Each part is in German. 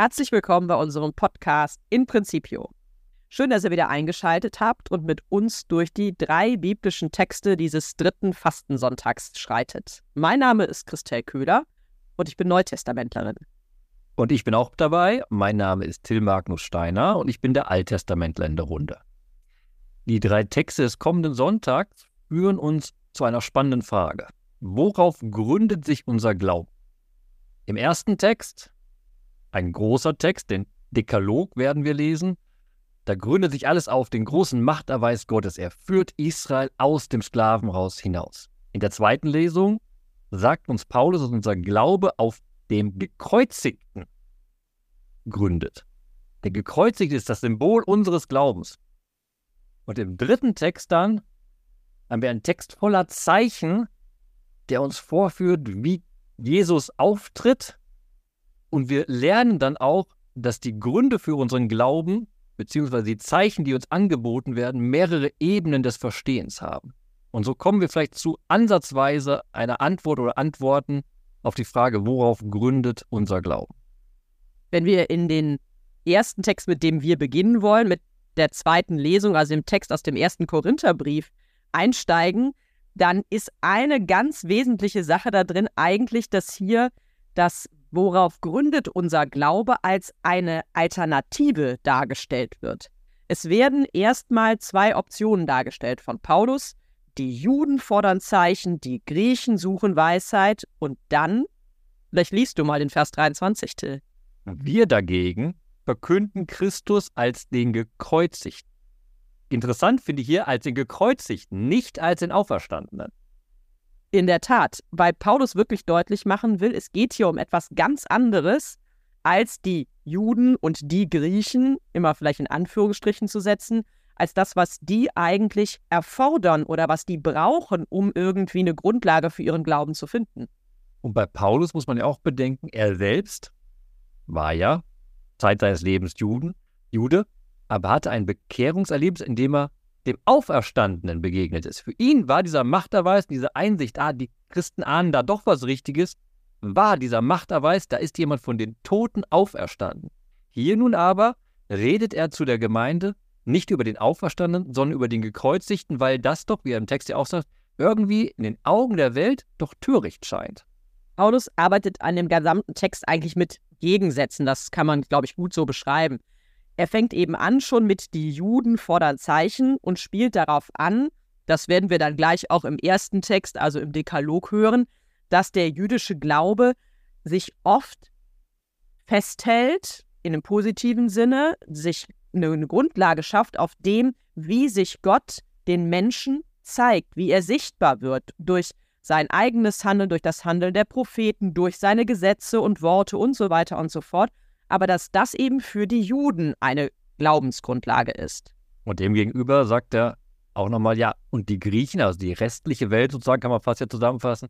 Herzlich willkommen bei unserem Podcast In Principio. Schön, dass ihr wieder eingeschaltet habt und mit uns durch die drei biblischen Texte dieses dritten Fastensonntags schreitet. Mein Name ist Christel Köhler und ich bin Neutestamentlerin. Und ich bin auch dabei. Mein Name ist Till Magnus Steiner und ich bin der Alttestamentler in der Runde. Die drei Texte des kommenden Sonntags führen uns zu einer spannenden Frage. Worauf gründet sich unser Glauben? Im ersten Text, ein großer Text, den Dekalog werden wir lesen, da gründet sich alles auf den großen Machterweis Gottes. Er führt Israel aus dem Sklavenhaus hinaus. In der zweiten Lesung sagt uns Paulus, dass unser Glaube auf dem Gekreuzigten gründet. Der Gekreuzigte ist das Symbol unseres Glaubens. Und im dritten Text dann haben wir einen Text voller Zeichen, der uns vorführt, wie Jesus auftritt. Und wir lernen dann auch, dass die Gründe für unseren Glauben beziehungsweise die Zeichen, die uns angeboten werden, mehrere Ebenen des Verstehens haben. Und so kommen wir vielleicht zu ansatzweise einer Antwort oder Antworten auf die Frage, worauf gründet unser Glauben. Wenn wir in den ersten Text, mit dem wir beginnen wollen, mit der zweiten Lesung, also dem Text aus dem ersten Korintherbrief, einsteigen, dann ist eine ganz wesentliche Sache da drin eigentlich, dass hier das worauf gründet unser Glaube, als eine Alternative dargestellt wird. Es werden erstmal zwei Optionen dargestellt von Paulus. Die Juden fordern Zeichen, die Griechen suchen Weisheit und dann, vielleicht liest du mal den Vers 23, Till. Wir dagegen verkünden Christus als den Gekreuzigten. Interessant finde ich hier als den Gekreuzigten, nicht als den Auferstandenen. In der Tat, weil Paulus wirklich deutlich machen will, es geht hier um etwas ganz anderes als die Juden und die Griechen, immer vielleicht in Anführungsstrichen zu setzen, als das, was die eigentlich erfordern oder was die brauchen, um irgendwie eine Grundlage für ihren Glauben zu finden. Und bei Paulus muss man ja auch bedenken, er selbst war ja Zeit seines Lebens Juden, Jude, aber hatte ein Bekehrungserlebnis, in dem er dem Auferstandenen begegnet ist. Für ihn war dieser Machterweis, diese Einsicht, ah, die Christen ahnen da doch was Richtiges, war dieser Machterweis, da ist jemand von den Toten auferstanden. Hier nun aber redet er zu der Gemeinde nicht über den Auferstandenen, sondern über den Gekreuzigten, weil das doch, wie er im Text ja auch sagt, irgendwie in den Augen der Welt doch töricht scheint. Paulus arbeitet an dem gesamten Text eigentlich mit Gegensätzen. Das kann man, glaube ich, gut so beschreiben. Er fängt eben an schon mit die Juden fordern Zeichen und spielt darauf an, das werden wir dann gleich auch im ersten Text, also im Dekalog hören, dass der jüdische Glaube sich oft festhält, in einem positiven Sinne, sich eine Grundlage schafft auf dem, wie sich Gott den Menschen zeigt, wie er sichtbar wird durch sein eigenes Handeln, durch das Handeln der Propheten, durch seine Gesetze und Worte und so weiter und so fort aber dass das eben für die Juden eine Glaubensgrundlage ist. Und demgegenüber sagt er auch nochmal, ja, und die Griechen, also die restliche Welt sozusagen, kann man fast ja zusammenfassen,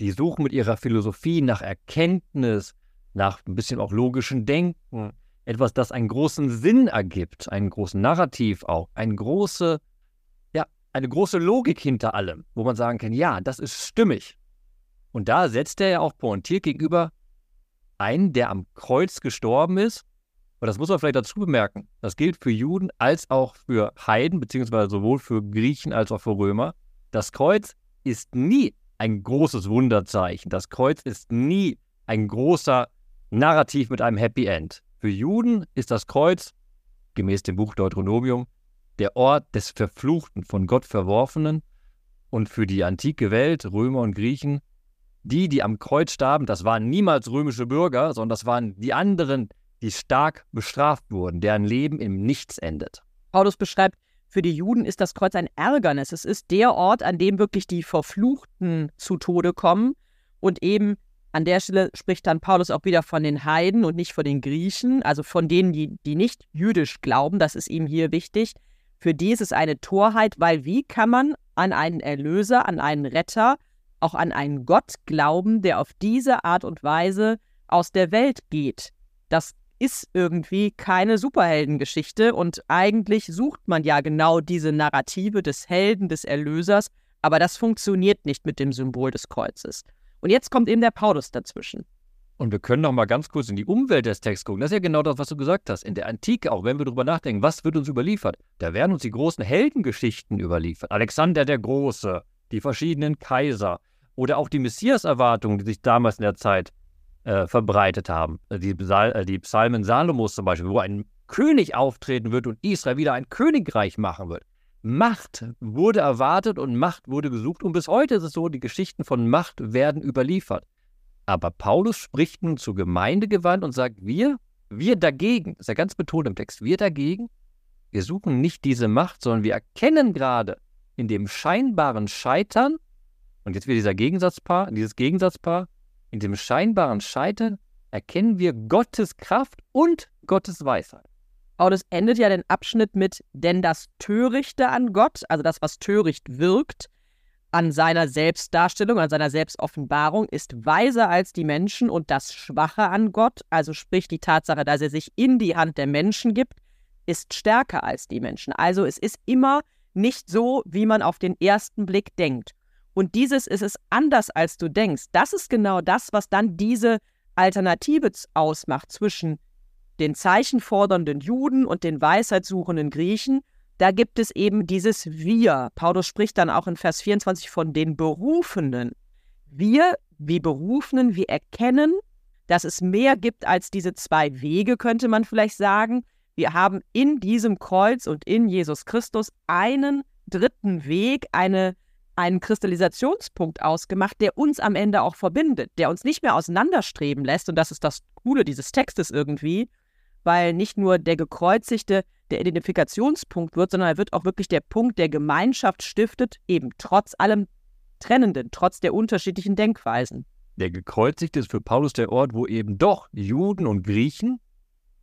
die suchen mit ihrer Philosophie nach Erkenntnis, nach ein bisschen auch logischem Denken, etwas, das einen großen Sinn ergibt, einen großen Narrativ auch, eine große, ja, eine große Logik hinter allem, wo man sagen kann, ja, das ist stimmig. Und da setzt er ja auch pointiert gegenüber einen, der am Kreuz gestorben ist. Und das muss man vielleicht dazu bemerken. Das gilt für Juden als auch für Heiden, beziehungsweise sowohl für Griechen als auch für Römer. Das Kreuz ist nie ein großes Wunderzeichen. Das Kreuz ist nie ein großer Narrativ mit einem Happy End. Für Juden ist das Kreuz, gemäß dem Buch Deuteronomium, der Ort des Verfluchten, von Gott Verworfenen. Und für die antike Welt, Römer und Griechen, die, die am Kreuz starben, das waren niemals römische Bürger, sondern das waren die anderen, die stark bestraft wurden, deren Leben im Nichts endet. Paulus beschreibt, für die Juden ist das Kreuz ein Ärgernis. Es ist der Ort, an dem wirklich die Verfluchten zu Tode kommen. Und eben an der Stelle spricht dann Paulus auch wieder von den Heiden und nicht von den Griechen, also von denen, die, die nicht jüdisch glauben. Das ist ihm hier wichtig. Für die ist es eine Torheit, weil wie kann man an einen Erlöser, an einen Retter, auch an einen Gott glauben, der auf diese Art und Weise aus der Welt geht. Das ist irgendwie keine Superheldengeschichte und eigentlich sucht man ja genau diese Narrative des Helden, des Erlösers, aber das funktioniert nicht mit dem Symbol des Kreuzes. Und jetzt kommt eben der Paulus dazwischen. Und wir können noch mal ganz kurz in die Umwelt des Texts gucken. Das ist ja genau das, was du gesagt hast. In der Antike, auch wenn wir darüber nachdenken, was wird uns überliefert? Da werden uns die großen Heldengeschichten überliefert. Alexander der Große, die verschiedenen Kaiser oder auch die Messias-Erwartungen, die sich damals in der Zeit äh, verbreitet haben. Die, Psal äh, die Psalmen Salomos zum Beispiel, wo ein König auftreten wird und Israel wieder ein Königreich machen wird. Macht wurde erwartet und Macht wurde gesucht. Und bis heute ist es so, die Geschichten von Macht werden überliefert. Aber Paulus spricht nun zur Gemeinde gewandt und sagt, wir, wir dagegen, ist ja ganz betont im Text, wir dagegen, wir suchen nicht diese Macht, sondern wir erkennen gerade in dem scheinbaren Scheitern, und jetzt wieder dieser Gegensatzpaar, dieses Gegensatzpaar, in dem scheinbaren Scheitern erkennen wir Gottes Kraft und Gottes Weisheit. Paulus endet ja den Abschnitt mit, denn das Törichte an Gott, also das, was töricht wirkt, an seiner Selbstdarstellung, an seiner Selbstoffenbarung, ist weiser als die Menschen und das Schwache an Gott, also sprich die Tatsache, dass er sich in die Hand der Menschen gibt, ist stärker als die Menschen. Also es ist immer nicht so, wie man auf den ersten Blick denkt. Und dieses ist es anders, als du denkst. Das ist genau das, was dann diese Alternative ausmacht zwischen den zeichenfordernden Juden und den weisheitssuchenden Griechen da gibt es eben dieses Wir. Paulus spricht dann auch in Vers 24 von den Berufenen. Wir, wie Berufenen, wir erkennen, dass es mehr gibt als diese zwei Wege, könnte man vielleicht sagen. Wir haben in diesem Kreuz und in Jesus Christus einen dritten Weg, eine, einen Kristallisationspunkt ausgemacht, der uns am Ende auch verbindet, der uns nicht mehr auseinanderstreben lässt. Und das ist das Coole dieses Textes irgendwie, weil nicht nur der Gekreuzigte der Identifikationspunkt wird, sondern er wird auch wirklich der Punkt, der Gemeinschaft stiftet, eben trotz allem Trennenden, trotz der unterschiedlichen Denkweisen. Der Gekreuzigte ist für Paulus der Ort, wo eben doch Juden und Griechen,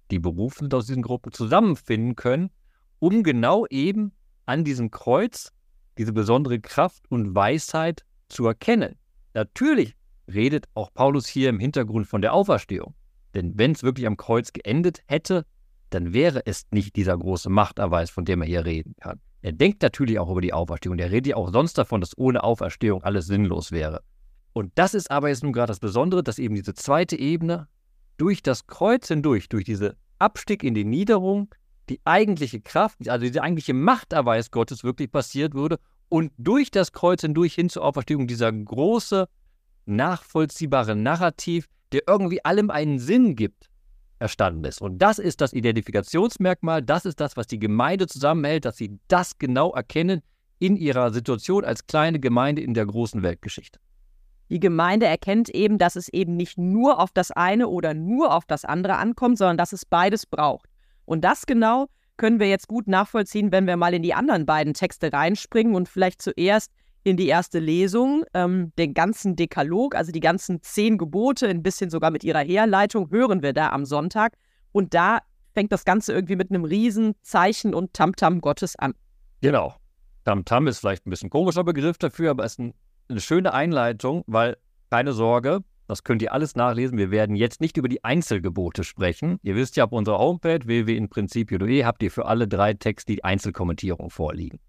die berufen aus diesen Gruppen, zusammenfinden können, um genau eben an diesem Kreuz diese besondere Kraft und Weisheit zu erkennen. Natürlich redet auch Paulus hier im Hintergrund von der Auferstehung. Denn wenn es wirklich am Kreuz geendet hätte, dann wäre es nicht dieser große Machterweis, von dem er hier reden kann. Er denkt natürlich auch über die Auferstehung. Er redet ja auch sonst davon, dass ohne Auferstehung alles sinnlos wäre. Und das ist aber jetzt nun gerade das Besondere, dass eben diese zweite Ebene durch das Kreuz hindurch, durch diese Abstieg in die Niederung, die eigentliche Kraft, also diese eigentliche Machterweis Gottes wirklich passiert würde und durch das Kreuz hindurch hin zur Auferstehung dieser große, nachvollziehbare Narrativ, der irgendwie allem einen Sinn gibt, erstanden ist. Und das ist das Identifikationsmerkmal, das ist das, was die Gemeinde zusammenhält, dass sie das genau erkennen in ihrer Situation als kleine Gemeinde in der großen Weltgeschichte. Die Gemeinde erkennt eben, dass es eben nicht nur auf das eine oder nur auf das andere ankommt, sondern dass es beides braucht. Und das genau können wir jetzt gut nachvollziehen, wenn wir mal in die anderen beiden Texte reinspringen und vielleicht zuerst in die erste Lesung ähm, den ganzen Dekalog, also die ganzen zehn Gebote, ein bisschen sogar mit ihrer Herleitung, hören wir da am Sonntag. Und da fängt das Ganze irgendwie mit einem Riesenzeichen und Tamtam -Tam Gottes an. Genau. Tamtam -Tam ist vielleicht ein bisschen komischer Begriff dafür, aber es ist ein, eine schöne Einleitung, weil keine Sorge, das könnt ihr alles nachlesen. Wir werden jetzt nicht über die Einzelgebote sprechen. Ihr wisst ja, auf unserer Homepage www.inprincipio.de habt ihr für alle drei Texte die Einzelkommentierung vorliegen.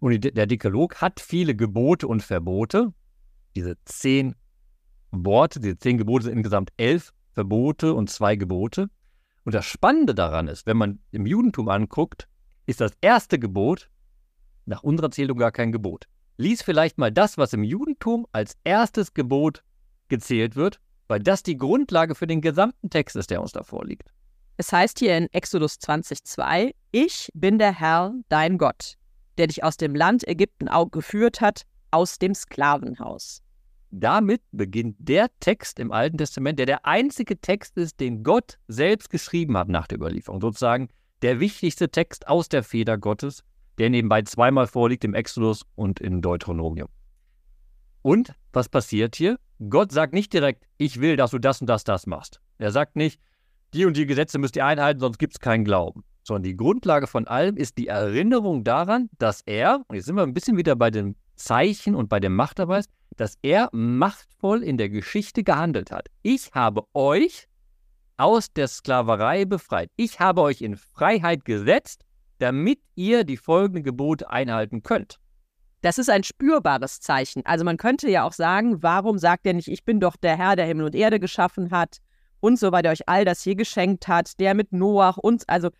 Und der Dekalog hat viele Gebote und Verbote. Diese zehn Worte, diese zehn Gebote sind insgesamt elf Verbote und zwei Gebote. Und das Spannende daran ist, wenn man im Judentum anguckt, ist das erste Gebot nach unserer Zählung gar kein Gebot. Lies vielleicht mal das, was im Judentum als erstes Gebot gezählt wird, weil das die Grundlage für den gesamten Text ist, der uns da vorliegt. Es heißt hier in Exodus 20,2: Ich bin der Herr, dein Gott der dich aus dem Land Ägypten geführt hat, aus dem Sklavenhaus. Damit beginnt der Text im Alten Testament, der der einzige Text ist, den Gott selbst geschrieben hat nach der Überlieferung. Sozusagen der wichtigste Text aus der Feder Gottes, der nebenbei zweimal vorliegt im Exodus und in Deuteronomium. Und was passiert hier? Gott sagt nicht direkt, ich will, dass du das und das, das machst. Er sagt nicht, die und die Gesetze müsst ihr einhalten, sonst gibt es keinen Glauben sondern die Grundlage von allem ist die Erinnerung daran, dass er, und jetzt sind wir ein bisschen wieder bei dem Zeichen und bei dem Machterweis, dass er machtvoll in der Geschichte gehandelt hat. Ich habe euch aus der Sklaverei befreit. Ich habe euch in Freiheit gesetzt, damit ihr die folgenden Gebote einhalten könnt. Das ist ein spürbares Zeichen. Also man könnte ja auch sagen, warum sagt er nicht, ich bin doch der Herr, der Himmel und Erde geschaffen hat, und so weiter euch all das hier geschenkt hat, der mit Noach und also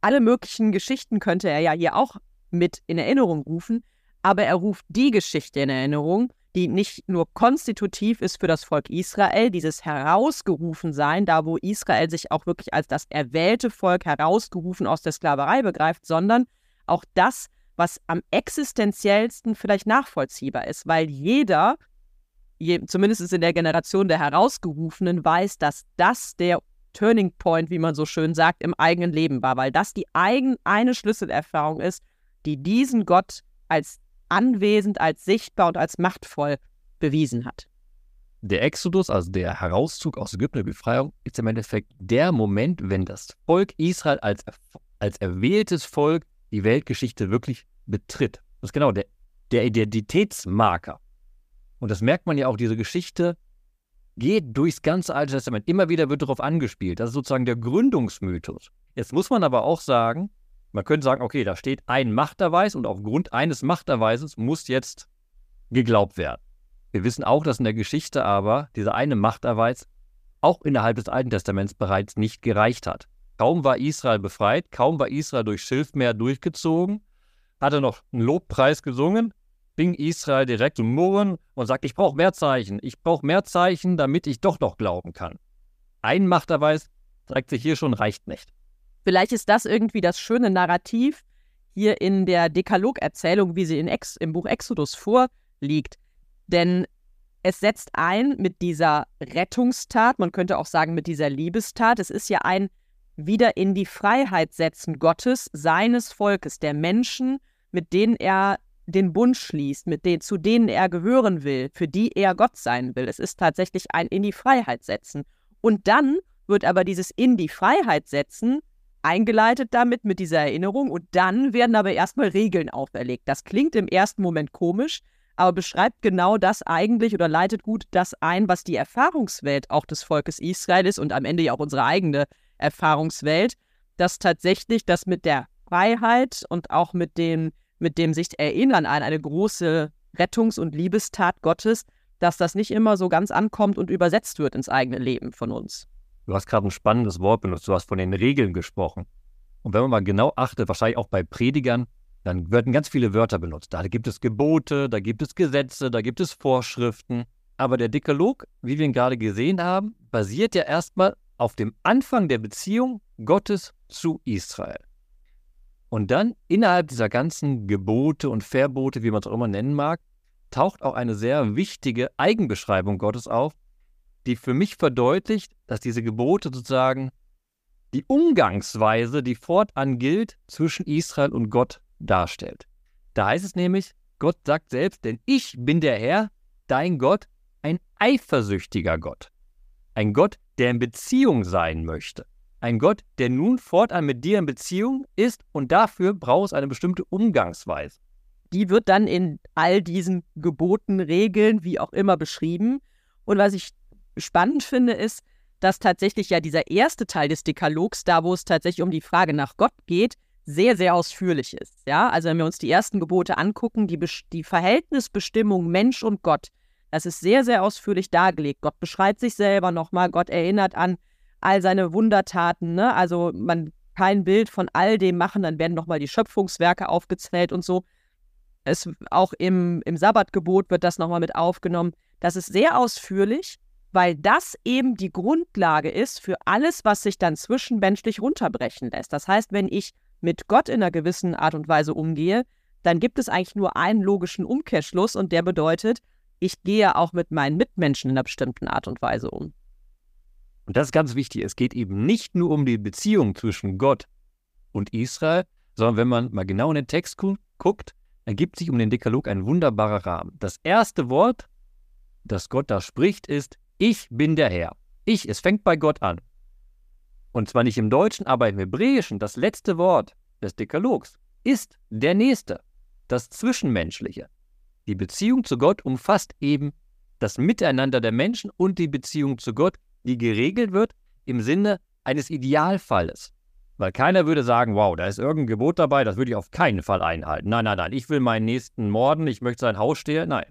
alle möglichen Geschichten könnte er ja hier auch mit in Erinnerung rufen, aber er ruft die Geschichte in Erinnerung, die nicht nur konstitutiv ist für das Volk Israel, dieses Herausgerufensein, da wo Israel sich auch wirklich als das erwählte Volk herausgerufen aus der Sklaverei begreift, sondern auch das, was am existenziellsten vielleicht nachvollziehbar ist, weil jeder, je, zumindest in der Generation der Herausgerufenen, weiß, dass das der Turning Point, wie man so schön sagt, im eigenen Leben war, weil das die eigen, eine Schlüsselerfahrung ist, die diesen Gott als anwesend, als sichtbar und als machtvoll bewiesen hat. Der Exodus, also der Herauszug aus Ägypten, der Befreiung, ist im Endeffekt der Moment, wenn das Volk Israel als, als erwähltes Volk die Weltgeschichte wirklich betritt. Das ist genau der, der Identitätsmarker. Und das merkt man ja auch, diese Geschichte geht durchs ganze Alte Testament. Immer wieder wird darauf angespielt. Das ist sozusagen der Gründungsmythos. Jetzt muss man aber auch sagen, man könnte sagen, okay, da steht ein Machterweis und aufgrund eines Machterweises muss jetzt geglaubt werden. Wir wissen auch, dass in der Geschichte aber dieser eine Machterweis auch innerhalb des Alten Testaments bereits nicht gereicht hat. Kaum war Israel befreit, kaum war Israel durch Schilfmeer durchgezogen, hat er noch einen Lobpreis gesungen, fing Israel direkt zu murren und sagt, ich brauche mehr Zeichen, ich brauche mehr Zeichen, damit ich doch noch glauben kann. Ein Machterweis zeigt sich hier schon, reicht nicht. Vielleicht ist das irgendwie das schöne Narrativ hier in der Dekalog-Erzählung, wie sie in Ex im Buch Exodus vorliegt. Denn es setzt ein mit dieser Rettungstat, man könnte auch sagen mit dieser Liebestat. Es ist ja ein wieder in die Freiheit setzen Gottes, seines Volkes, der Menschen, mit denen er den Bund schließt, mit denen, zu denen er gehören will, für die er Gott sein will. Es ist tatsächlich ein in die Freiheit setzen. Und dann wird aber dieses in die Freiheit setzen eingeleitet damit mit dieser Erinnerung und dann werden aber erstmal Regeln auferlegt. Das klingt im ersten Moment komisch, aber beschreibt genau das eigentlich oder leitet gut das ein, was die Erfahrungswelt auch des Volkes Israel ist und am Ende ja auch unsere eigene Erfahrungswelt, dass tatsächlich das mit der Freiheit und auch mit dem, mit dem sich erinnern an eine große Rettungs- und Liebestat Gottes, dass das nicht immer so ganz ankommt und übersetzt wird ins eigene Leben von uns. Du hast gerade ein spannendes Wort benutzt, du hast von den Regeln gesprochen. Und wenn man mal genau achtet, wahrscheinlich auch bei Predigern, dann werden ganz viele Wörter benutzt. Da gibt es Gebote, da gibt es Gesetze, da gibt es Vorschriften. Aber der Dekalog, wie wir ihn gerade gesehen haben, basiert ja erstmal auf dem Anfang der Beziehung Gottes zu Israel. Und dann innerhalb dieser ganzen Gebote und Verbote, wie man es auch immer nennen mag, taucht auch eine sehr wichtige Eigenbeschreibung Gottes auf, die für mich verdeutlicht, dass diese Gebote sozusagen die Umgangsweise, die fortan gilt, zwischen Israel und Gott darstellt. Da heißt es nämlich, Gott sagt selbst, denn ich bin der Herr, dein Gott, ein eifersüchtiger Gott. Ein Gott, der in Beziehung sein möchte. Ein Gott, der nun fortan mit dir in Beziehung ist und dafür brauchst eine bestimmte Umgangsweise. Die wird dann in all diesen Geboten, Regeln, wie auch immer beschrieben. Und was ich spannend finde, ist, dass tatsächlich ja dieser erste Teil des Dekalogs, da wo es tatsächlich um die Frage nach Gott geht, sehr, sehr ausführlich ist. Ja, also wenn wir uns die ersten Gebote angucken, die, die Verhältnisbestimmung Mensch und Gott, das ist sehr, sehr ausführlich dargelegt. Gott beschreibt sich selber nochmal, Gott erinnert an all seine Wundertaten. Ne? Also man kein Bild von all dem machen, dann werden nochmal die Schöpfungswerke aufgezählt und so. Es, auch im, im Sabbatgebot wird das nochmal mit aufgenommen. Das ist sehr ausführlich weil das eben die Grundlage ist für alles, was sich dann zwischenmenschlich runterbrechen lässt. Das heißt, wenn ich mit Gott in einer gewissen Art und Weise umgehe, dann gibt es eigentlich nur einen logischen Umkehrschluss und der bedeutet, ich gehe auch mit meinen Mitmenschen in einer bestimmten Art und Weise um. Und das ist ganz wichtig. Es geht eben nicht nur um die Beziehung zwischen Gott und Israel, sondern wenn man mal genau in den Text gu guckt, ergibt sich um den Dekalog ein wunderbarer Rahmen. Das erste Wort, das Gott da spricht, ist ich bin der Herr. Ich, es fängt bei Gott an. Und zwar nicht im Deutschen, aber im Hebräischen, das letzte Wort des Dekalogs ist der Nächste, das Zwischenmenschliche. Die Beziehung zu Gott umfasst eben das Miteinander der Menschen und die Beziehung zu Gott, die geregelt wird im Sinne eines Idealfalles. Weil keiner würde sagen, wow, da ist irgendein Gebot dabei, das würde ich auf keinen Fall einhalten. Nein, nein, nein, ich will meinen Nächsten morden, ich möchte sein Haus stehlen. Nein.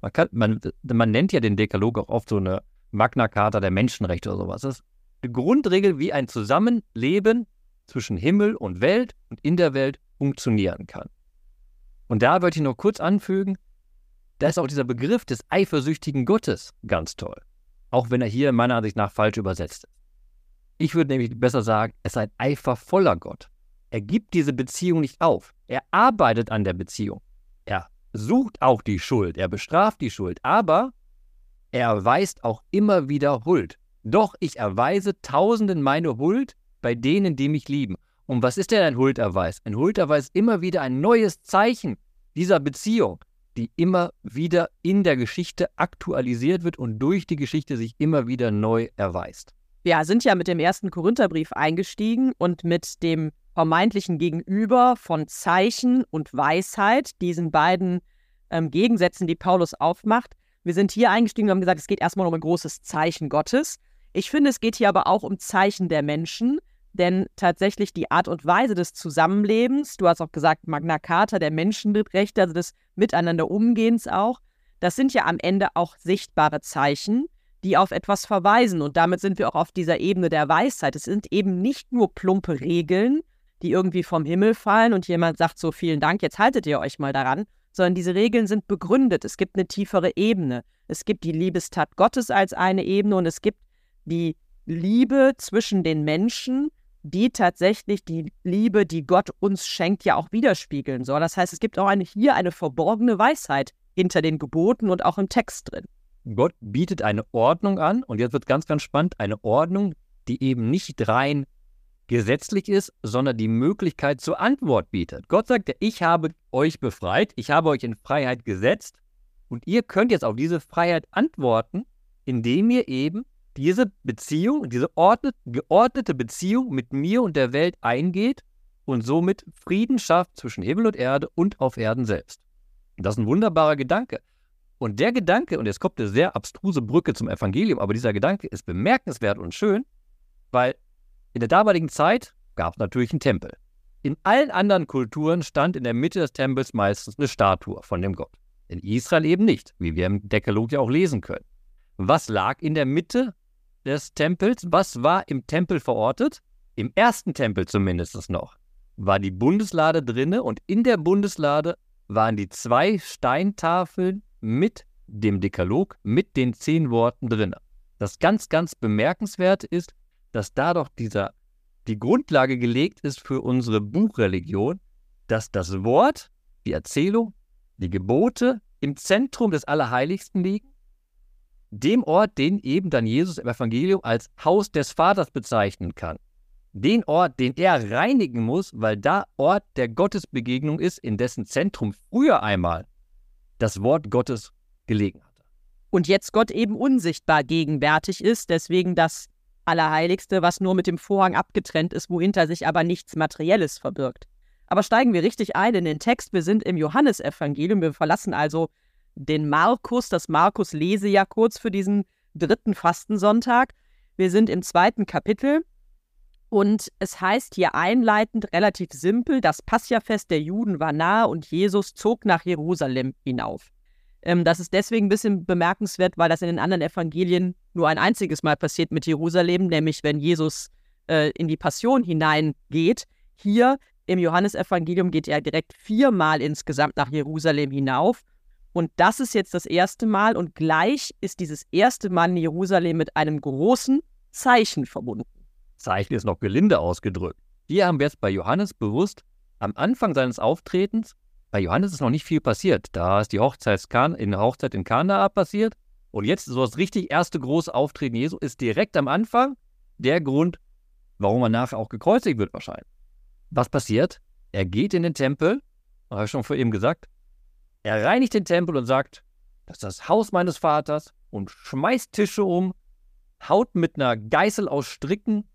Man, kann, man, man nennt ja den Dekalog auch oft so eine Magna Carta der Menschenrechte oder sowas. Das ist die Grundregel, wie ein Zusammenleben zwischen Himmel und Welt und in der Welt funktionieren kann. Und da wollte ich noch kurz anfügen, da ist auch dieser Begriff des eifersüchtigen Gottes ganz toll. Auch wenn er hier meiner Ansicht nach falsch übersetzt ist. Ich würde nämlich besser sagen, es ist ein eifervoller Gott. Er gibt diese Beziehung nicht auf. Er arbeitet an der Beziehung. Er sucht auch die Schuld. Er bestraft die Schuld. Aber er erweist auch immer wieder Huld. Doch ich erweise Tausenden meine Huld bei denen, die mich lieben. Und was ist denn ein Hulderweis? Ein Hulderweis ist immer wieder ein neues Zeichen dieser Beziehung, die immer wieder in der Geschichte aktualisiert wird und durch die Geschichte sich immer wieder neu erweist. Wir sind ja mit dem ersten Korintherbrief eingestiegen und mit dem vermeintlichen Gegenüber von Zeichen und Weisheit, diesen beiden ähm, Gegensätzen, die Paulus aufmacht. Wir sind hier eingestiegen und haben gesagt, es geht erstmal um ein großes Zeichen Gottes. Ich finde, es geht hier aber auch um Zeichen der Menschen, denn tatsächlich die Art und Weise des Zusammenlebens, du hast auch gesagt, Magna Carta der Menschenrechte, also des Miteinander Umgehens auch, das sind ja am Ende auch sichtbare Zeichen, die auf etwas verweisen. Und damit sind wir auch auf dieser Ebene der Weisheit. Es sind eben nicht nur plumpe Regeln, die irgendwie vom Himmel fallen und jemand sagt so vielen Dank, jetzt haltet ihr euch mal daran, sondern diese Regeln sind begründet. Es gibt eine tiefere Ebene. Es gibt die Liebestat Gottes als eine Ebene und es gibt die Liebe zwischen den Menschen, die tatsächlich die Liebe, die Gott uns schenkt, ja auch widerspiegeln soll. Das heißt, es gibt auch eine, hier eine verborgene Weisheit hinter den Geboten und auch im Text drin. Gott bietet eine Ordnung an und jetzt wird ganz, ganz spannend, eine Ordnung, die eben nicht rein gesetzlich ist, sondern die Möglichkeit zur Antwort bietet. Gott sagt, ich habe euch befreit, ich habe euch in Freiheit gesetzt und ihr könnt jetzt auf diese Freiheit antworten, indem ihr eben diese Beziehung, diese ordnet, geordnete Beziehung mit mir und der Welt eingeht und somit Frieden schafft zwischen Himmel und Erde und auf Erden selbst. Das ist ein wunderbarer Gedanke. Und der Gedanke, und jetzt kommt eine sehr abstruse Brücke zum Evangelium, aber dieser Gedanke ist bemerkenswert und schön, weil in der damaligen Zeit gab es natürlich einen Tempel. In allen anderen Kulturen stand in der Mitte des Tempels meistens eine Statue von dem Gott. In Israel eben nicht, wie wir im Dekalog ja auch lesen können. Was lag in der Mitte des Tempels. Was war im Tempel verortet? Im ersten Tempel zumindest noch. War die Bundeslade drinne und in der Bundeslade waren die zwei Steintafeln mit dem Dekalog, mit den zehn Worten drinne. Das ganz, ganz bemerkenswert ist, dass da doch dieser, die Grundlage gelegt ist für unsere Buchreligion, dass das Wort, die Erzählung, die Gebote im Zentrum des Allerheiligsten liegen dem Ort, den eben dann Jesus im Evangelium als Haus des Vaters bezeichnen kann. Den Ort, den er reinigen muss, weil da Ort der Gottesbegegnung ist, in dessen Zentrum früher einmal das Wort Gottes gelegen hatte. Und jetzt Gott eben unsichtbar gegenwärtig ist, deswegen das Allerheiligste, was nur mit dem Vorhang abgetrennt ist, wohinter sich aber nichts Materielles verbirgt. Aber steigen wir richtig ein in den Text. Wir sind im Johannesevangelium. Wir verlassen also den Markus, das Markus lese ja kurz für diesen dritten Fastensonntag. Wir sind im zweiten Kapitel und es heißt hier einleitend relativ simpel, das Passiafest der Juden war nahe und Jesus zog nach Jerusalem hinauf. Ähm, das ist deswegen ein bisschen bemerkenswert, weil das in den anderen Evangelien nur ein einziges Mal passiert mit Jerusalem, nämlich wenn Jesus äh, in die Passion hineingeht. Hier im Johannesevangelium geht er direkt viermal insgesamt nach Jerusalem hinauf und das ist jetzt das erste Mal und gleich ist dieses erste Mal in Jerusalem mit einem großen Zeichen verbunden. Zeichen ist noch gelinde ausgedrückt. Hier haben wir es bei Johannes bewusst am Anfang seines Auftretens. Bei Johannes ist noch nicht viel passiert. Da ist die Hochzeit in Hochzeit in Kanaa passiert. Und jetzt so das richtig erste große Auftreten Jesu ist direkt am Anfang der Grund, warum er nachher auch gekreuzigt wird wahrscheinlich. Was passiert? Er geht in den Tempel, habe ich schon vor ihm gesagt, er reinigt den Tempel und sagt, das ist das Haus meines Vaters und schmeißt Tische um, haut mit einer Geißel aus Stricken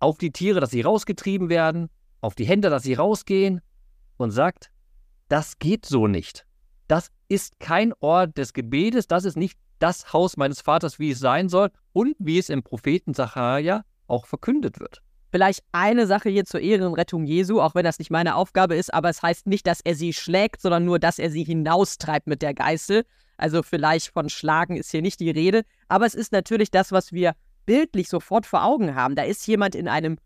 auf die Tiere, dass sie rausgetrieben werden, auf die Hände, dass sie rausgehen und sagt, das geht so nicht. Das ist kein Ort des Gebetes, das ist nicht das Haus meines Vaters, wie es sein soll und wie es im Propheten Sacharja auch verkündet wird. Vielleicht eine Sache hier zur Ehrenrettung Jesu, auch wenn das nicht meine Aufgabe ist, aber es heißt nicht, dass er sie schlägt, sondern nur, dass er sie hinaustreibt mit der Geißel. Also vielleicht von Schlagen ist hier nicht die Rede, aber es ist natürlich das, was wir bildlich sofort vor Augen haben. Da ist jemand in einem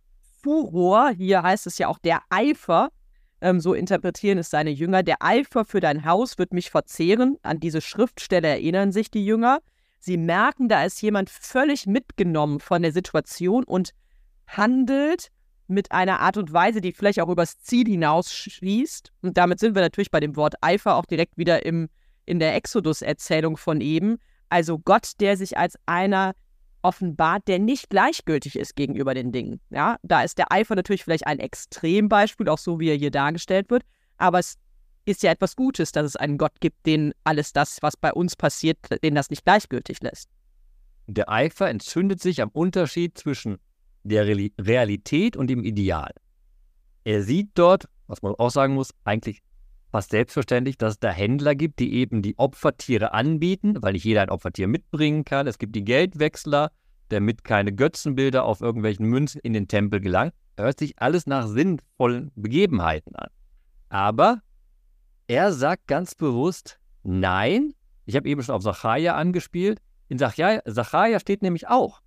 Furor, hier heißt es ja auch der Eifer, ähm, so interpretieren es seine Jünger, der Eifer für dein Haus wird mich verzehren. An diese Schriftstelle erinnern sich die Jünger. Sie merken, da ist jemand völlig mitgenommen von der Situation und handelt mit einer Art und Weise, die vielleicht auch übers Ziel hinausschießt. Und damit sind wir natürlich bei dem Wort Eifer auch direkt wieder im, in der Exodus-Erzählung von eben. Also Gott, der sich als einer offenbart, der nicht gleichgültig ist gegenüber den Dingen. Ja, da ist der Eifer natürlich vielleicht ein Extrembeispiel, auch so wie er hier dargestellt wird, aber es ist ja etwas Gutes, dass es einen Gott gibt, den alles das, was bei uns passiert, den das nicht gleichgültig lässt. Der Eifer entzündet sich am Unterschied zwischen der Realität und dem Ideal. Er sieht dort, was man auch sagen muss, eigentlich fast selbstverständlich, dass es da Händler gibt, die eben die Opfertiere anbieten, weil nicht jeder ein Opfertier mitbringen kann. Es gibt die Geldwechsler, damit keine Götzenbilder auf irgendwelchen Münzen in den Tempel gelangen. Hört sich alles nach sinnvollen Begebenheiten an. Aber er sagt ganz bewusst, nein, ich habe eben schon auf Sacharja angespielt. In Sacharja steht nämlich auch,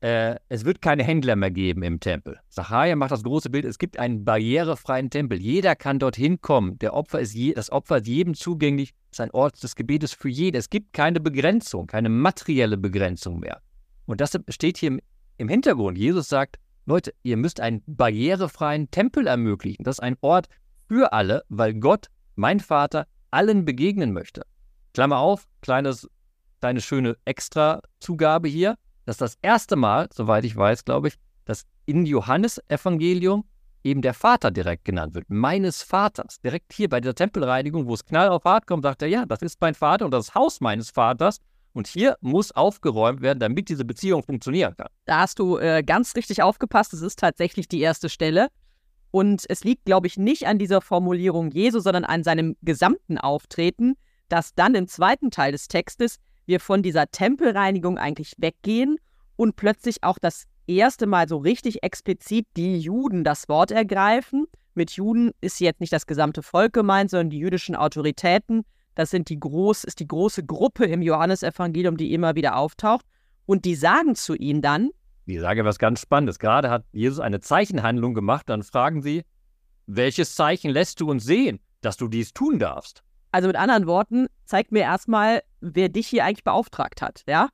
äh, es wird keine Händler mehr geben im Tempel. Sacharja macht das große Bild, es gibt einen barrierefreien Tempel. Jeder kann dorthin kommen. Der Opfer ist je, das Opfer ist jedem zugänglich, es ist ein Ort des Gebetes für jeden. Es gibt keine Begrenzung, keine materielle Begrenzung mehr. Und das steht hier im, im Hintergrund. Jesus sagt, Leute, ihr müsst einen barrierefreien Tempel ermöglichen. Das ist ein Ort für alle, weil Gott, mein Vater, allen begegnen möchte. Klammer auf, kleines, kleine schöne Extra-Zugabe hier dass das erste Mal, soweit ich weiß, glaube ich, dass in Johannesevangelium eben der Vater direkt genannt wird, meines Vaters. Direkt hier bei dieser Tempelreinigung, wo es knall auf hart kommt, sagt er, ja, das ist mein Vater und das Haus meines Vaters. Und hier muss aufgeräumt werden, damit diese Beziehung funktionieren kann. Da hast du äh, ganz richtig aufgepasst. Es ist tatsächlich die erste Stelle. Und es liegt, glaube ich, nicht an dieser Formulierung Jesu, sondern an seinem gesamten Auftreten, dass dann im zweiten Teil des Textes wir von dieser Tempelreinigung eigentlich weggehen und plötzlich auch das erste Mal so richtig explizit die Juden das Wort ergreifen. Mit Juden ist jetzt nicht das gesamte Volk gemeint, sondern die jüdischen Autoritäten. Das sind die groß, ist die große Gruppe im Johannesevangelium, die immer wieder auftaucht. Und die sagen zu ihnen dann, die sagen was ganz Spannendes. Gerade hat Jesus eine Zeichenhandlung gemacht. Dann fragen sie, welches Zeichen lässt du uns sehen, dass du dies tun darfst? Also mit anderen Worten, zeig mir erstmal, wer dich hier eigentlich beauftragt hat, ja?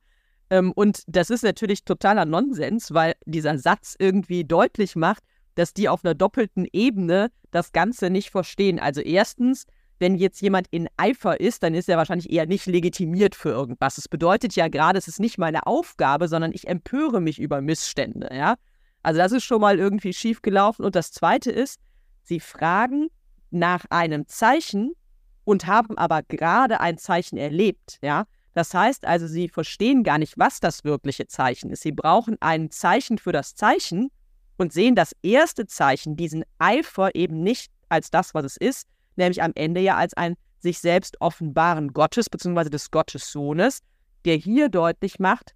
Ähm, und das ist natürlich totaler Nonsens, weil dieser Satz irgendwie deutlich macht, dass die auf einer doppelten Ebene das Ganze nicht verstehen. Also erstens, wenn jetzt jemand in Eifer ist, dann ist er wahrscheinlich eher nicht legitimiert für irgendwas. Das bedeutet ja gerade, es ist nicht meine Aufgabe, sondern ich empöre mich über Missstände, ja? Also das ist schon mal irgendwie schief gelaufen. Und das Zweite ist, sie fragen nach einem Zeichen, und haben aber gerade ein Zeichen erlebt, ja. Das heißt also, sie verstehen gar nicht, was das wirkliche Zeichen ist. Sie brauchen ein Zeichen für das Zeichen und sehen das erste Zeichen, diesen Eifer eben nicht als das, was es ist, nämlich am Ende ja als ein sich selbst offenbaren Gottes bzw. des Gottessohnes, der hier deutlich macht,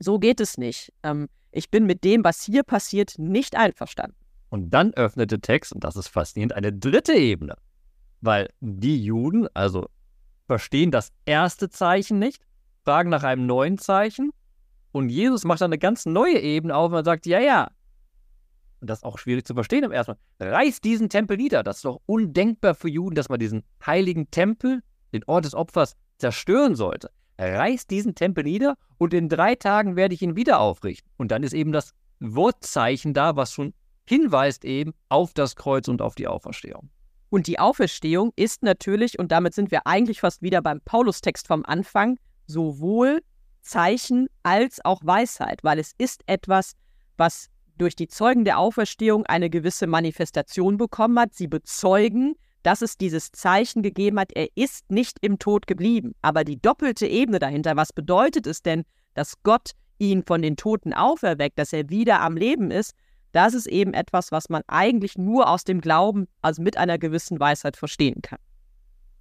so geht es nicht. Ähm, ich bin mit dem, was hier passiert, nicht einverstanden. Und dann öffnete Text, und das ist faszinierend, eine dritte Ebene weil die Juden, also verstehen das erste Zeichen nicht, fragen nach einem neuen Zeichen und Jesus macht dann eine ganz neue Ebene auf und sagt, ja, ja, und das ist auch schwierig zu verstehen im ersten Mal, reißt diesen Tempel nieder. Das ist doch undenkbar für Juden, dass man diesen heiligen Tempel, den Ort des Opfers, zerstören sollte. Reißt diesen Tempel nieder und in drei Tagen werde ich ihn wieder aufrichten. Und dann ist eben das Wortzeichen da, was schon hinweist eben auf das Kreuz und auf die Auferstehung. Und die Auferstehung ist natürlich, und damit sind wir eigentlich fast wieder beim Paulus-Text vom Anfang, sowohl Zeichen als auch Weisheit, weil es ist etwas, was durch die Zeugen der Auferstehung eine gewisse Manifestation bekommen hat. Sie bezeugen, dass es dieses Zeichen gegeben hat, er ist nicht im Tod geblieben. Aber die doppelte Ebene dahinter, was bedeutet es denn, dass Gott ihn von den Toten auferweckt, dass er wieder am Leben ist, das ist eben etwas, was man eigentlich nur aus dem Glauben, also mit einer gewissen Weisheit verstehen kann.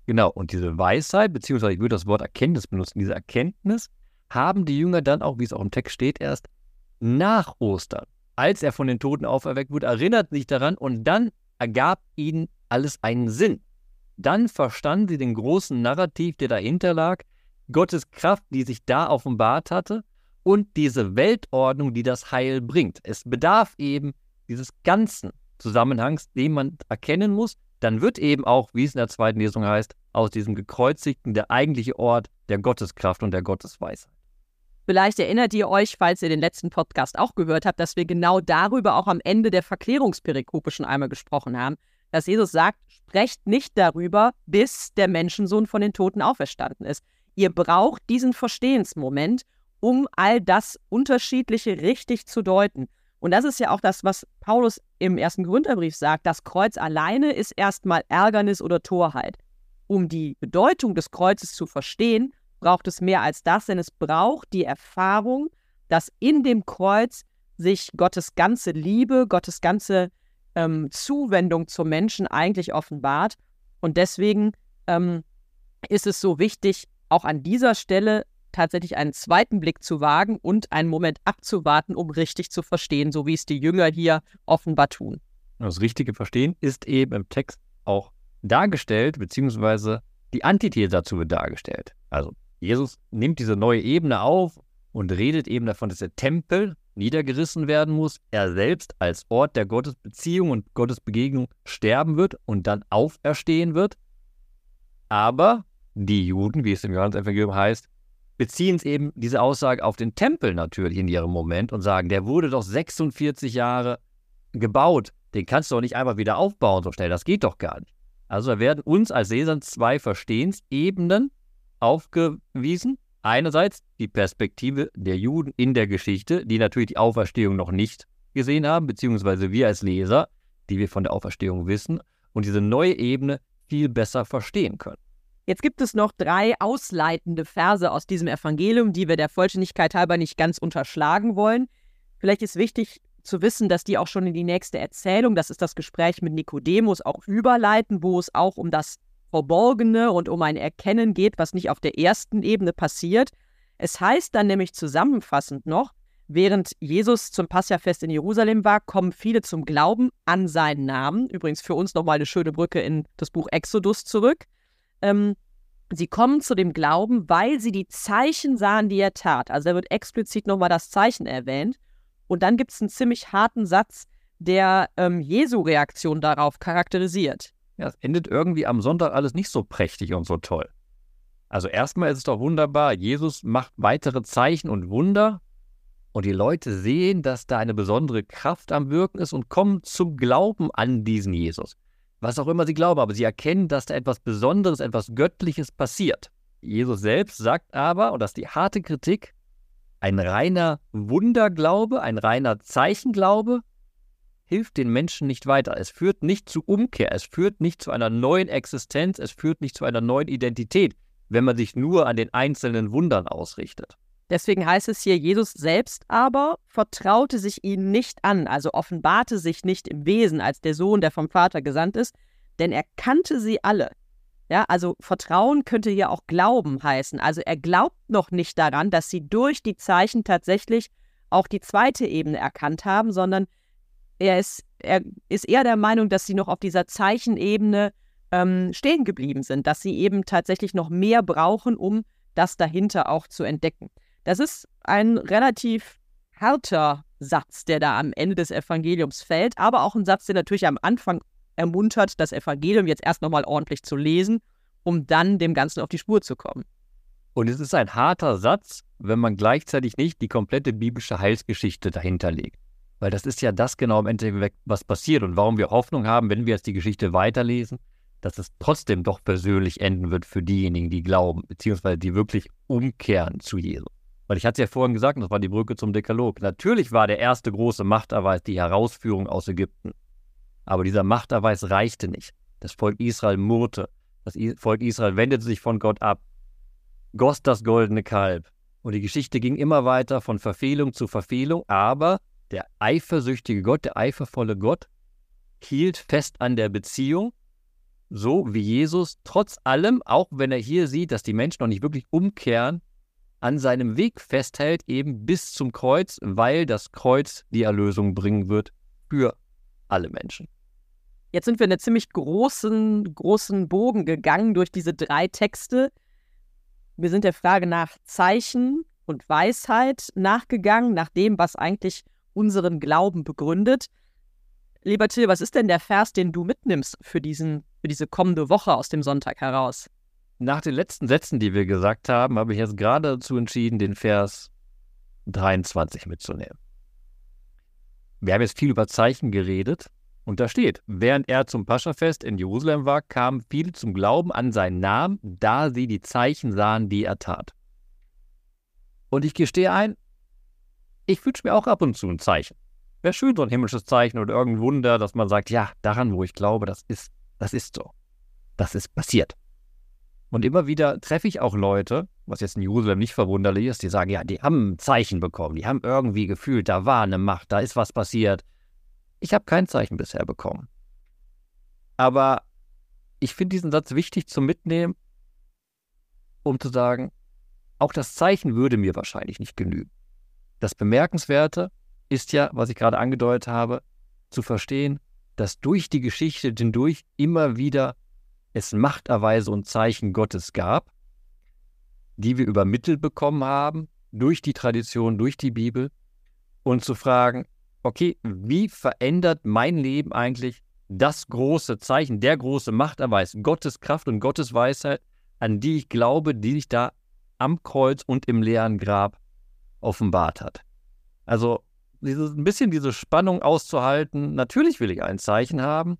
Genau, und diese Weisheit, beziehungsweise ich würde das Wort Erkenntnis benutzen, diese Erkenntnis haben die Jünger dann auch, wie es auch im Text steht, erst nach Ostern, als er von den Toten auferweckt wurde, erinnerten sich daran und dann ergab ihnen alles einen Sinn. Dann verstanden sie den großen Narrativ, der dahinter lag, Gottes Kraft, die sich da offenbart hatte und diese Weltordnung, die das Heil bringt. Es bedarf eben dieses ganzen Zusammenhangs, den man erkennen muss. Dann wird eben auch, wie es in der zweiten Lesung heißt, aus diesem Gekreuzigten der eigentliche Ort der Gotteskraft und der Gottesweisheit. Vielleicht erinnert ihr euch, falls ihr den letzten Podcast auch gehört habt, dass wir genau darüber auch am Ende der Verklärungsperikope schon einmal gesprochen haben, dass Jesus sagt, sprecht nicht darüber, bis der Menschensohn von den Toten auferstanden ist. Ihr braucht diesen Verstehensmoment, um all das Unterschiedliche richtig zu deuten. Und das ist ja auch das, was Paulus im ersten Gründerbrief sagt. Das Kreuz alleine ist erstmal Ärgernis oder Torheit. Um die Bedeutung des Kreuzes zu verstehen, braucht es mehr als das, denn es braucht die Erfahrung, dass in dem Kreuz sich Gottes ganze Liebe, Gottes ganze ähm, Zuwendung zum Menschen eigentlich offenbart. Und deswegen ähm, ist es so wichtig, auch an dieser Stelle tatsächlich einen zweiten Blick zu wagen und einen Moment abzuwarten, um richtig zu verstehen, so wie es die Jünger hier offenbar tun. Das richtige Verstehen ist eben im Text auch dargestellt, beziehungsweise die Antithese dazu wird dargestellt. Also Jesus nimmt diese neue Ebene auf und redet eben davon, dass der Tempel niedergerissen werden muss, er selbst als Ort der Gottesbeziehung und Gottesbegegnung sterben wird und dann auferstehen wird. Aber die Juden, wie es im Johannes-Evangelium heißt, beziehen eben diese Aussage auf den Tempel natürlich in ihrem Moment und sagen, der wurde doch 46 Jahre gebaut, den kannst du doch nicht einfach wieder aufbauen so schnell, das geht doch gar nicht. Also da werden uns als Lesern zwei Verstehensebenen aufgewiesen. Einerseits die Perspektive der Juden in der Geschichte, die natürlich die Auferstehung noch nicht gesehen haben, beziehungsweise wir als Leser, die wir von der Auferstehung wissen und diese neue Ebene viel besser verstehen können. Jetzt gibt es noch drei ausleitende Verse aus diesem Evangelium, die wir der Vollständigkeit halber nicht ganz unterschlagen wollen. Vielleicht ist wichtig zu wissen, dass die auch schon in die nächste Erzählung, das ist das Gespräch mit Nikodemus, auch überleiten, wo es auch um das Verborgene und um ein Erkennen geht, was nicht auf der ersten Ebene passiert. Es heißt dann nämlich zusammenfassend noch, während Jesus zum Passafest in Jerusalem war, kommen viele zum Glauben an seinen Namen. Übrigens für uns nochmal eine schöne Brücke in das Buch Exodus zurück. Ähm, sie kommen zu dem Glauben, weil sie die Zeichen sahen, die er tat. Also da wird explizit nochmal das Zeichen erwähnt. Und dann gibt es einen ziemlich harten Satz, der ähm, Jesu Reaktion darauf charakterisiert. Ja, es endet irgendwie am Sonntag alles nicht so prächtig und so toll. Also erstmal ist es doch wunderbar, Jesus macht weitere Zeichen und Wunder und die Leute sehen, dass da eine besondere Kraft am Wirken ist und kommen zum Glauben an diesen Jesus. Was auch immer sie glauben, aber sie erkennen, dass da etwas Besonderes, etwas Göttliches passiert. Jesus selbst sagt aber, und das ist die harte Kritik, ein reiner Wunderglaube, ein reiner Zeichenglaube hilft den Menschen nicht weiter. Es führt nicht zu Umkehr, es führt nicht zu einer neuen Existenz, es führt nicht zu einer neuen Identität, wenn man sich nur an den einzelnen Wundern ausrichtet. Deswegen heißt es hier, Jesus selbst aber vertraute sich ihnen nicht an, also offenbarte sich nicht im Wesen als der Sohn, der vom Vater gesandt ist, denn er kannte sie alle. Ja, also Vertrauen könnte ja auch Glauben heißen. Also er glaubt noch nicht daran, dass sie durch die Zeichen tatsächlich auch die zweite Ebene erkannt haben, sondern er ist, er ist eher der Meinung, dass sie noch auf dieser Zeichenebene ähm, stehen geblieben sind, dass sie eben tatsächlich noch mehr brauchen, um das dahinter auch zu entdecken. Das ist ein relativ harter Satz, der da am Ende des Evangeliums fällt, aber auch ein Satz, der natürlich am Anfang ermuntert, das Evangelium jetzt erst nochmal ordentlich zu lesen, um dann dem Ganzen auf die Spur zu kommen. Und es ist ein harter Satz, wenn man gleichzeitig nicht die komplette biblische Heilsgeschichte dahinter legt. Weil das ist ja das genau im Endeffekt, was passiert und warum wir Hoffnung haben, wenn wir jetzt die Geschichte weiterlesen, dass es trotzdem doch persönlich enden wird für diejenigen, die glauben, beziehungsweise die wirklich umkehren zu Jesus. Weil ich hatte es ja vorhin gesagt, und das war die Brücke zum Dekalog. Natürlich war der erste große Machterweis die Herausführung aus Ägypten. Aber dieser Machterweis reichte nicht. Das Volk Israel murrte. Das Volk Israel wendete sich von Gott ab, goss das goldene Kalb. Und die Geschichte ging immer weiter von Verfehlung zu Verfehlung, aber der eifersüchtige Gott, der eifervolle Gott, hielt fest an der Beziehung, so wie Jesus trotz allem, auch wenn er hier sieht, dass die Menschen noch nicht wirklich umkehren, an seinem Weg festhält, eben bis zum Kreuz, weil das Kreuz die Erlösung bringen wird für alle Menschen. Jetzt sind wir einen ziemlich großen, großen Bogen gegangen durch diese drei Texte. Wir sind der Frage nach Zeichen, und Weisheit nachgegangen, nach dem, was eigentlich unseren Glauben begründet. Lieber Till, was ist denn der Vers, den du mitnimmst für, diesen, für diese kommende Woche aus dem Sonntag heraus? Nach den letzten Sätzen, die wir gesagt haben, habe ich jetzt gerade dazu entschieden, den Vers 23 mitzunehmen. Wir haben jetzt viel über Zeichen geredet und da steht, während er zum Paschafest in Jerusalem war, kamen viele zum Glauben an seinen Namen, da sie die Zeichen sahen, die er tat. Und ich gestehe ein, ich wünsche mir auch ab und zu ein Zeichen. Wäre schön, so ein himmlisches Zeichen oder irgendein Wunder, dass man sagt, ja, daran, wo ich glaube, das ist, das ist so. Das ist passiert. Und immer wieder treffe ich auch Leute, was jetzt in Jerusalem nicht verwunderlich ist, die sagen, ja, die haben ein Zeichen bekommen, die haben irgendwie gefühlt, da war eine Macht, da ist was passiert. Ich habe kein Zeichen bisher bekommen. Aber ich finde diesen Satz wichtig zum Mitnehmen, um zu sagen, auch das Zeichen würde mir wahrscheinlich nicht genügen. Das Bemerkenswerte ist ja, was ich gerade angedeutet habe, zu verstehen, dass durch die Geschichte hindurch immer wieder es Machterweise und Zeichen Gottes gab, die wir übermittelt bekommen haben durch die Tradition, durch die Bibel und zu fragen, okay, wie verändert mein Leben eigentlich das große Zeichen, der große Machterweis, Gottes Kraft und Gottes Weisheit, an die ich glaube, die sich da am Kreuz und im leeren Grab offenbart hat. Also dieses, ein bisschen diese Spannung auszuhalten, natürlich will ich ein Zeichen haben,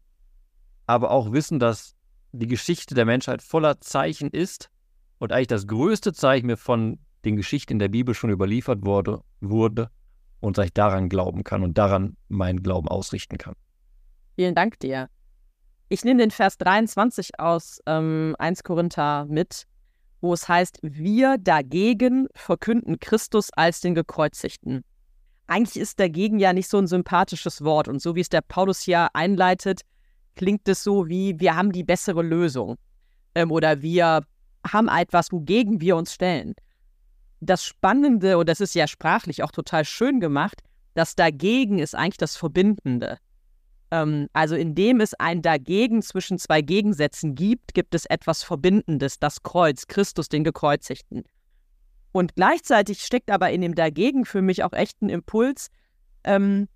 aber auch wissen, dass die Geschichte der Menschheit voller Zeichen ist und eigentlich das größte Zeichen mir von den Geschichten in der Bibel schon überliefert wurde, wurde und dass ich daran glauben kann und daran meinen Glauben ausrichten kann. Vielen Dank dir. Ich nehme den Vers 23 aus ähm, 1 Korinther mit wo es heißt, wir dagegen verkünden Christus als den Gekreuzigten. Eigentlich ist dagegen ja nicht so ein sympathisches Wort und so wie es der Paulus hier einleitet, klingt es so wie, wir haben die bessere Lösung ähm, oder wir haben etwas, wogegen wir uns stellen. Das Spannende, und das ist ja sprachlich auch total schön gemacht, das dagegen ist eigentlich das Verbindende. Ähm, also indem es ein Dagegen zwischen zwei Gegensätzen gibt, gibt es etwas Verbindendes, das Kreuz, Christus, den Gekreuzigten. Und gleichzeitig steckt aber in dem Dagegen für mich auch echt ein Impuls. Ähm,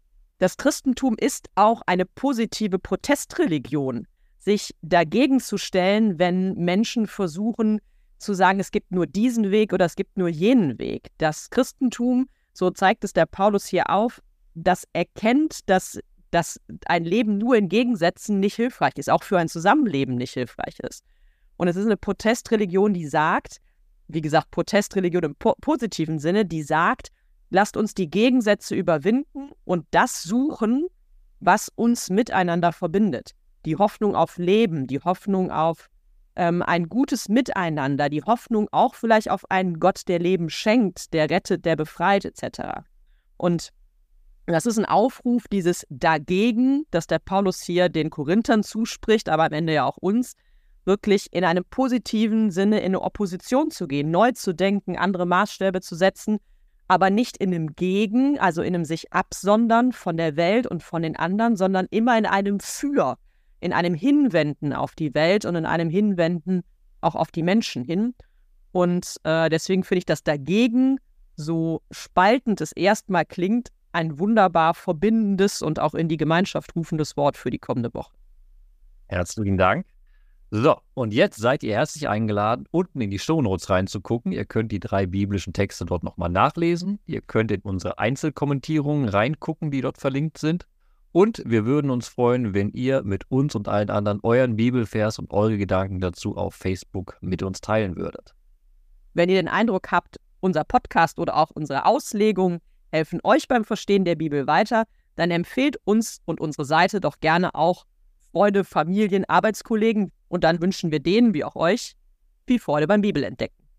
das Christentum ist auch eine positive Protestreligion, sich dagegen zu stellen, wenn Menschen versuchen zu sagen, es gibt nur diesen Weg oder es gibt nur jenen Weg. Das Christentum, so zeigt es der Paulus hier auf, das erkennt, dass dass ein Leben nur in Gegensätzen nicht hilfreich ist, auch für ein Zusammenleben nicht hilfreich ist. Und es ist eine Protestreligion, die sagt, wie gesagt, Protestreligion im po positiven Sinne, die sagt, lasst uns die Gegensätze überwinden und das suchen, was uns miteinander verbindet. Die Hoffnung auf Leben, die Hoffnung auf ähm, ein gutes Miteinander, die Hoffnung auch vielleicht auf einen Gott, der Leben schenkt, der rettet, der befreit, etc. Und das ist ein Aufruf dieses Dagegen, das der Paulus hier den Korinthern zuspricht, aber am Ende ja auch uns, wirklich in einem positiven Sinne in eine Opposition zu gehen, neu zu denken, andere Maßstäbe zu setzen, aber nicht in einem Gegen, also in einem sich absondern von der Welt und von den anderen, sondern immer in einem Für, in einem Hinwenden auf die Welt und in einem Hinwenden auch auf die Menschen hin. Und äh, deswegen finde ich das dagegen, so spaltend es erstmal klingt, ein wunderbar verbindendes und auch in die Gemeinschaft rufendes Wort für die kommende Woche. Herzlichen Dank. So, und jetzt seid ihr herzlich eingeladen, unten in die Shownotes reinzugucken. Ihr könnt die drei biblischen Texte dort nochmal nachlesen. Ihr könnt in unsere Einzelkommentierungen reingucken, die dort verlinkt sind. Und wir würden uns freuen, wenn ihr mit uns und allen anderen euren Bibelvers und eure Gedanken dazu auf Facebook mit uns teilen würdet. Wenn ihr den Eindruck habt, unser Podcast oder auch unsere Auslegung helfen euch beim Verstehen der Bibel weiter, dann empfehlt uns und unsere Seite doch gerne auch Freunde, Familien, Arbeitskollegen und dann wünschen wir denen wie auch euch viel Freude beim Bibelentdecken.